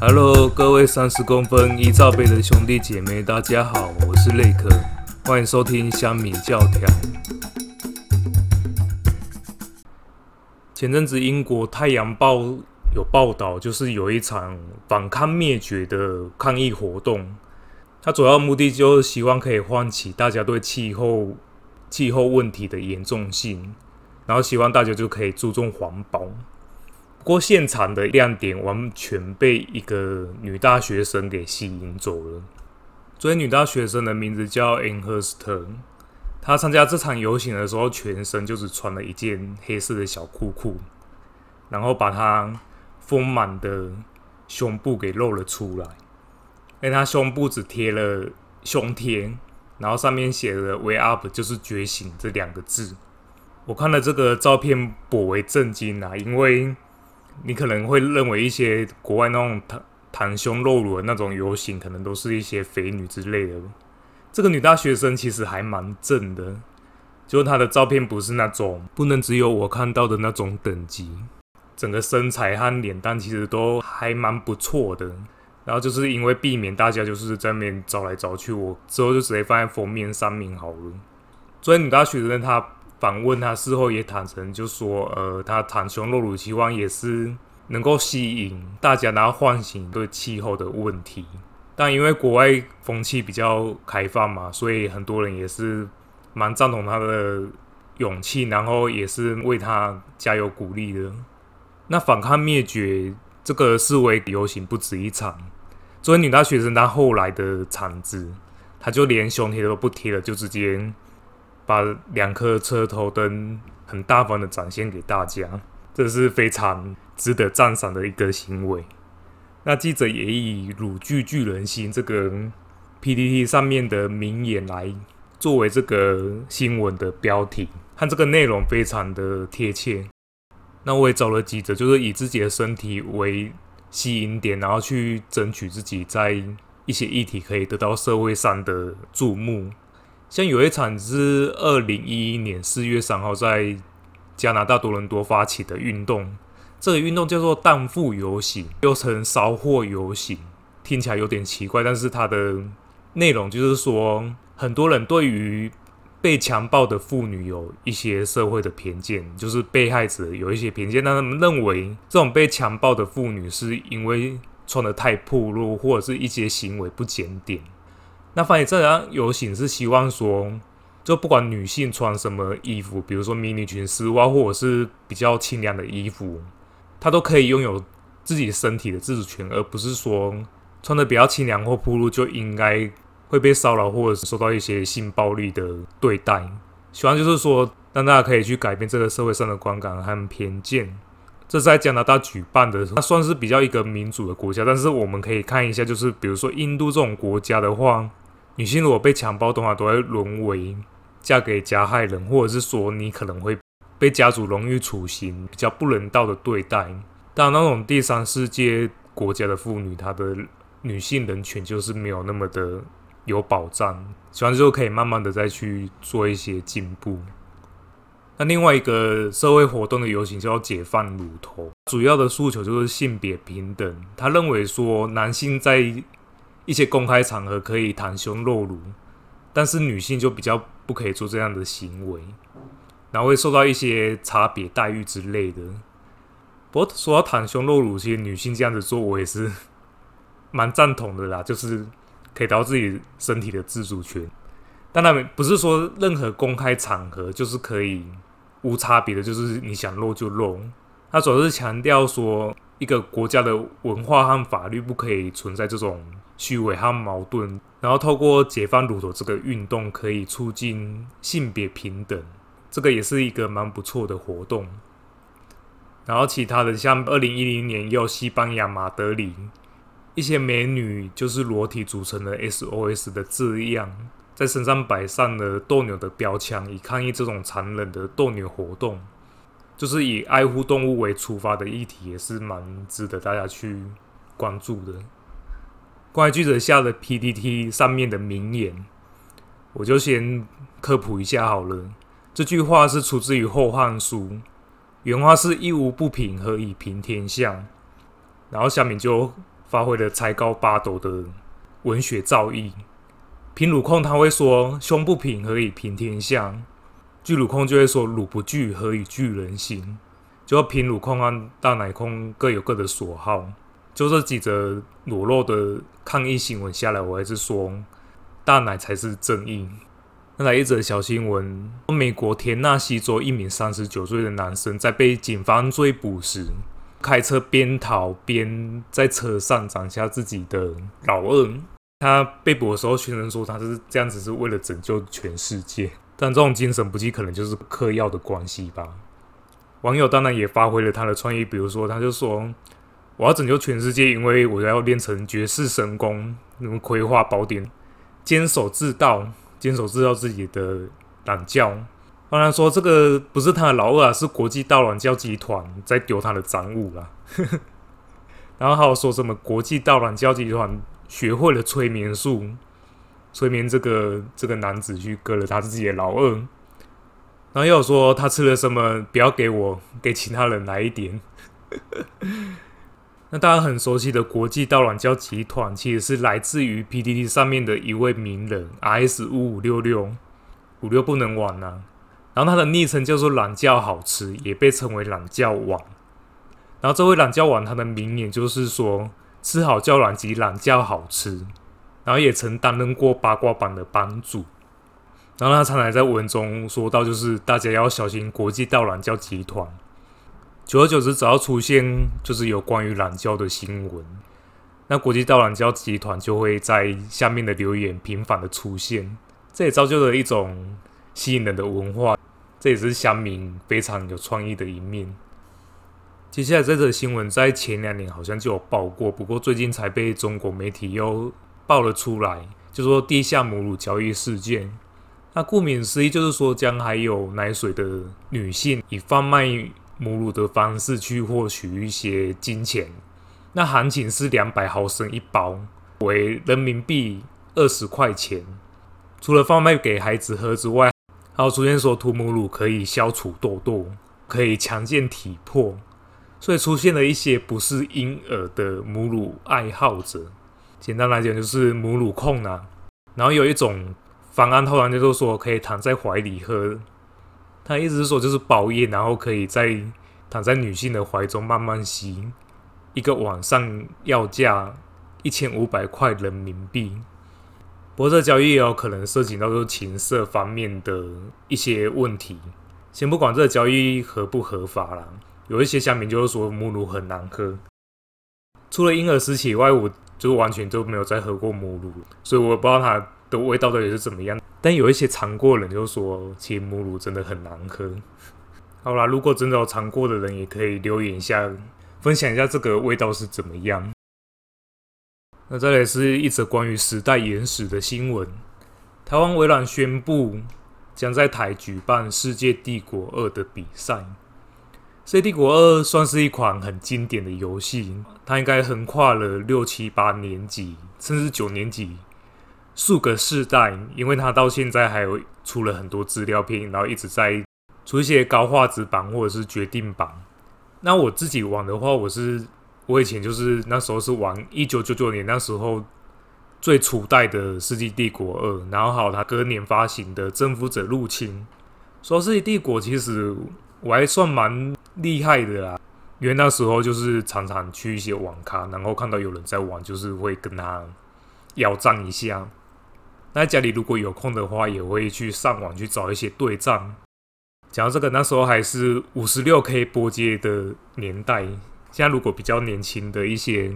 Hello，各位三十公分一罩杯的兄弟姐妹，大家好，我是雷克，欢迎收听香米教条。前阵子英国《太阳报》有报道，就是有一场反抗灭绝的抗议活动，它主要目的就是希望可以唤起大家对气候气候问题的严重性，然后希望大家就可以注重环保。不过现场的亮点完全被一个女大学生给吸引走了。这位女大学生的名字叫 a n h u r s t 她参加这场游行的时候，全身就只穿了一件黑色的小裤裤，然后把她丰满的胸部给露了出来。因为她胸部只贴了胸贴，然后上面写了 “Wake Up”，就是觉醒这两个字。我看了这个照片，颇为震惊啊，因为。你可能会认为一些国外那种袒袒胸露乳的那种游行，可能都是一些肥女之类的。这个女大学生其实还蛮正的，就她的照片不是那种不能只有我看到的那种等级，整个身材和脸蛋其实都还蛮不错的。然后就是因为避免大家就是在那边找来找去，我之后就直接放在封面上面好了。所以女大学生她。访问他事后也坦诚，就说：“呃，他袒胸露乳，希望也是能够吸引大家，然后唤醒对气候的问题。但因为国外风气比较开放嘛，所以很多人也是蛮赞同他的勇气，然后也是为他加油鼓励的。那反抗灭绝这个示威游行不止一场，作为女大学生，她后来的场子，她就连胸贴都不贴了，就直接。”把两颗车头灯很大方的展现给大家，这是非常值得赞赏的一个行为。那记者也以“乳具巨人心”这个 PPT 上面的名言来作为这个新闻的标题，和这个内容非常的贴切。那我也找了记者，就是以自己的身体为吸引点，然后去争取自己在一些议题可以得到社会上的注目。像有一场是二零一一年四月三号在加拿大多伦多发起的运动，这个运动叫做“荡妇游行”，又称“烧货游行”，听起来有点奇怪，但是它的内容就是说，很多人对于被强暴的妇女有一些社会的偏见，就是被害者有一些偏见，让他们认为这种被强暴的妇女是因为穿的太暴露，或者是一些行为不检点。那发现这样游行是希望说，就不管女性穿什么衣服，比如说迷你裙、丝袜，或者是比较清凉的衣服，她都可以拥有自己身体的自主权，而不是说穿的比较清凉或暴露就应该会被骚扰或者是受到一些性暴力的对待。希望就是说，让大家可以去改变这个社会上的观感和偏见。这在加拿大举办的，它算是比较一个民主的国家，但是我们可以看一下，就是比如说印度这种国家的话。女性如果被强暴的话，都会沦为嫁给加害人，或者是说你可能会被家族荣誉处刑，比较不人道的对待。但那种第三世界国家的妇女，她的女性人权就是没有那么的有保障。希望之后可以慢慢的再去做一些进步。那另外一个社会活动的游行叫解放乳头，主要的诉求就是性别平等。他认为说男性在一些公开场合可以袒胸露乳，但是女性就比较不可以做这样的行为，然后会受到一些差别待遇之类的。不过说到袒胸露乳，其实女性这样子做，我也是蛮赞同的啦，就是可以得到自己身体的自主权。当然，不是说任何公开场合就是可以无差别的，就是你想露就露。他主要是强调说，一个国家的文化和法律不可以存在这种。虚伪和矛盾，然后透过解放乳头这个运动，可以促进性别平等，这个也是一个蛮不错的活动。然后其他的，像二零一零年有西班牙马德里一些美女就是裸体组成的 SOS 的字样，在身上摆上了斗牛的标枪，以抗议这种残忍的斗牛活动。就是以爱护动物为出发的议题，也是蛮值得大家去关注的。关于记者下的 PPT 上面的名言，我就先科普一下好了。这句话是出自于《后汉书》，原话是一无不平，何以平天下？然后下面就发挥了才高八斗的文学造诣。平鲁控他会说：“胸不平，何以平天下？”巨鲁控就会说：“鲁不惧，何以惧人心？”就平鲁控和大奶控各有各的所好。就这几则裸露的抗议新闻下来，我还是说大奶才是正义。那来一则小新闻：美国田纳西州一名三十九岁的男生在被警方追捕时，开车边逃边在车上斩下自己的老二。他被捕的时候，宣称说他是这样子是为了拯救全世界，但这种精神不济可能就是嗑药的关系吧。网友当然也发挥了他的创意，比如说他就说。我要拯救全世界，因为我要练成绝世神功，那么葵花宝典，坚守自盗，坚守自盗自己的懒教。当然说这个不是他的老二，是国际盗懒教集团在丢他的赃物啦。然后还有说什么国际盗懒教集团学会了催眠术，催眠这个这个男子去割了他自己的老二。然后又说他吃了什么，不要给我，给其他人来一点。那大家很熟悉的国际盗卵教集团，其实是来自于 PDD 上面的一位名人 RS 五五六六五六不能玩呐。然后他的昵称叫做懒觉好吃，也被称为懒觉王。然后这位懒觉王他的名言就是说吃好叫懒及懒觉好吃。然后也曾担任过八卦版的版主。然后他常常在文中说到，就是大家要小心国际盗卵教集团。久而久之，只要出现就是有关于懒觉的新闻，那国际盗懒觉集团就会在下面的留言频繁的出现，这也造就了一种吸引人的文化，这也是乡民非常有创意的一面。接下来这则新闻在前两年好像就有报过，不过最近才被中国媒体又爆了出来，就说地下母乳交易事件。那顾名思义，就是说将还有奶水的女性以贩卖。母乳的方式去获取一些金钱，那行情是两百毫升一包，为人民币二十块钱。除了贩卖给孩子喝之外，还有出现说涂母乳可以消除痘痘，可以强健体魄，所以出现了一些不是婴儿的母乳爱好者。简单来讲就是母乳控啊。然后有一种方案，后来就是说可以躺在怀里喝。他意思是说，就是包夜，然后可以在躺在女性的怀中慢慢吸，一个晚上要价一千五百块人民币。不过这交易也有可能涉及到说情色方面的一些问题。先不管这个交易合不合法啦，有一些乡民就是说母乳很难喝。除了婴儿时期以外，我就完全都没有再喝过母乳，所以我不知道它的味道到底是怎么样。但有一些尝过人就说，其实母乳真的很难喝。好啦，如果真的有尝过的人，也可以留言一下，分享一下这个味道是怎么样。那再来是一则关于时代原始的新闻：台湾微软宣布将在台举办《世界帝国二》的比赛。《世界帝国二》算是一款很经典的游戏，它应该横跨了六七八年级，甚至九年级。数个世代，因为它到现在还有出了很多资料片，然后一直在出一些高画质版或者是决定版。那我自己玩的话，我是我以前就是那时候是玩一九九九年那时候最初代的《世纪帝国二》，然后还有它隔年发行的《征服者入侵》。说《世纪帝国》其实我还算蛮厉害的啦，因为那时候就是常常去一些网咖，然后看到有人在玩，就是会跟他要战一下。那家里如果有空的话，也会去上网去找一些对战。讲到这个，那时候还是五十六 K 波接的年代。现在如果比较年轻的一些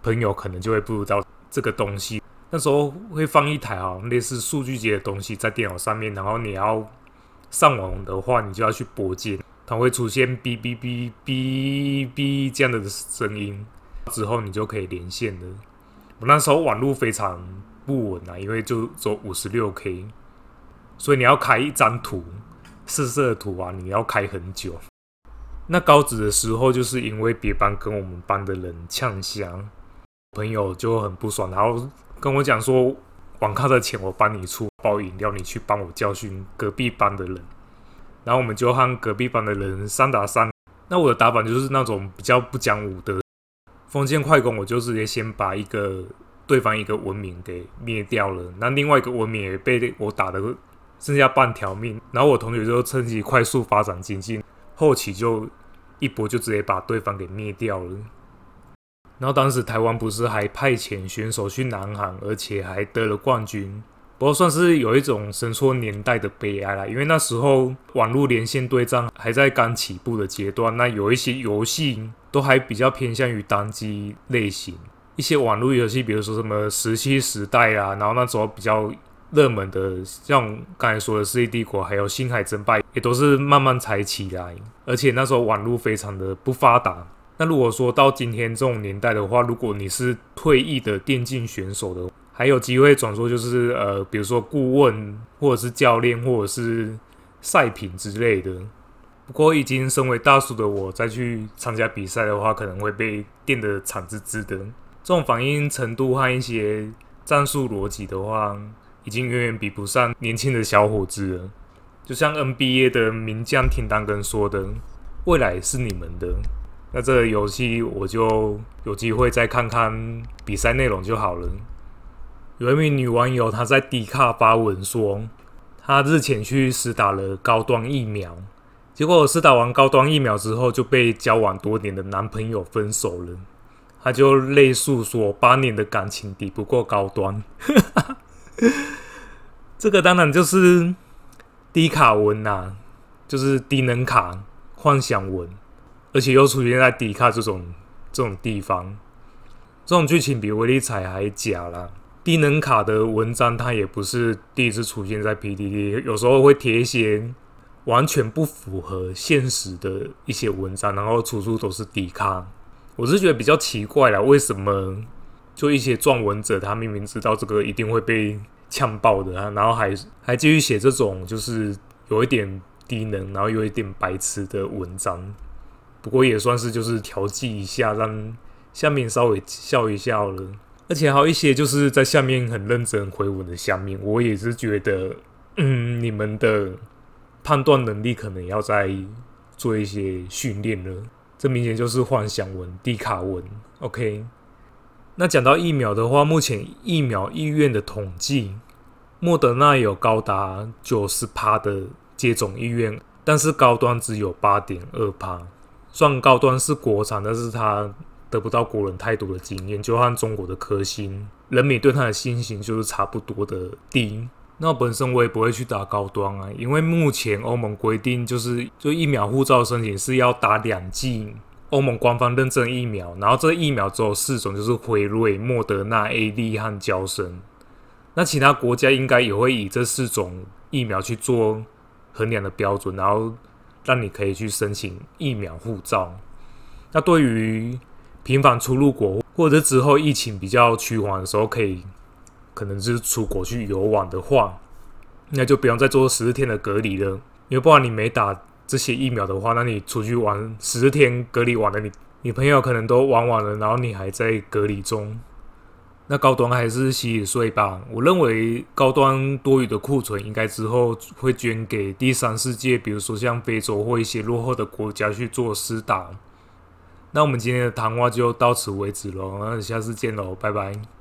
朋友，可能就会不知道这个东西。那时候会放一台啊，类似数据接的东西在电脑上面，然后你要上网的话，你就要去拨接，它会出现哔哔哔哔哔这样的声音，之后你就可以连线了。我那时候网络非常。不稳啊，因为就走五十六 K，所以你要开一张图，四色图啊，你要开很久。那高职的时候，就是因为别班跟我们班的人呛香，朋友就很不爽，然后跟我讲说，网咖的钱我帮你出，包饮料你去帮我教训隔壁班的人。然后我们就和隔壁班的人三打三。那我的打法就是那种比较不讲武德，封建快攻，我就直接先把一个对方一个文明给灭掉了，那另外一个文明也被我打的剩下半条命，然后我同学就趁机快速发展经济，后期就一波就直接把对方给灭掉了。然后当时台湾不是还派遣选手去南韩，而且还得了冠军，不过算是有一种神错年代的悲哀啦。因为那时候网络连线对战还在刚起步的阶段，那有一些游戏都还比较偏向于单机类型，一些网络游戏，比如说什么《石器时代》啊，然后那时候比较热门的，像刚才说的《世纪帝国》还有《星海争霸》，也都是慢慢才起来，而且那时候网络非常的不发达。那如果说到今天这种年代的话，如果你是退役的电竞选手的，还有机会转说就是呃，比如说顾问或者是教练或者是赛品之类的。不过已经身为大叔的我，再去参加比赛的话，可能会被电得惨滋滋的。这种反应程度和一些战术逻辑的话，已经远远比不上年轻的小伙子了。就像 NBA 的名将廷丹根说的：“未来是你们的。”那这个游戏我就有机会再看看比赛内容就好了。有一名女网友她在迪卡发文说，她日前去试打了高端疫苗，结果试打完高端疫苗之后就被交往多年的男朋友分手了。他就类诉说，八年的感情抵不过高端。这个当然就是低卡文呐，就是低能卡幻想文。而且又出现在迪卡这种这种地方，这种剧情比威力彩还假啦。低能卡的文章，它也不是第一次出现在 PDD，有时候会贴一些完全不符合现实的一些文章，然后处处都是抵抗。我是觉得比较奇怪啦，为什么就一些撰文者，他明明知道这个一定会被呛爆的，然后还还继续写这种就是有一点低能，然后有一点白痴的文章。不过也算是就是调剂一下，让下面稍微笑一笑了。而且还有一些就是在下面很认真回文的下面，我也是觉得，嗯，你们的判断能力可能要再做一些训练了。这明显就是幻想文、低卡文。OK，那讲到疫苗的话，目前疫苗意愿的统计，莫德纳有高达九十趴的接种意愿，但是高端只有八点二趴。算高端是国产，但是它得不到国人太多的经验，就和中国的科兴，人民对它的信心就是差不多的低。那本身我也不会去打高端啊，因为目前欧盟规定就是就疫苗护照申请是要打两剂欧盟官方认证疫苗，然后这疫苗只有四种，就是辉瑞、莫德纳、A D 和交生。那其他国家应该也会以这四种疫苗去做衡量的标准，然后。让你可以去申请疫苗护照。那对于频繁出入国，或者之后疫情比较趋缓的时候，可以可能是出国去游玩的话，那就不用再做十四天的隔离了。因为不然你没打这些疫苗的话，那你出去玩十天隔离完了，你你朋友可能都玩完了，然后你还在隔离中。那高端还是洗洗睡吧。我认为高端多余的库存应该之后会捐给第三世界，比如说像非洲或一些落后的国家去做施打。那我们今天的谈话就到此为止喽，那下次见喽，拜拜。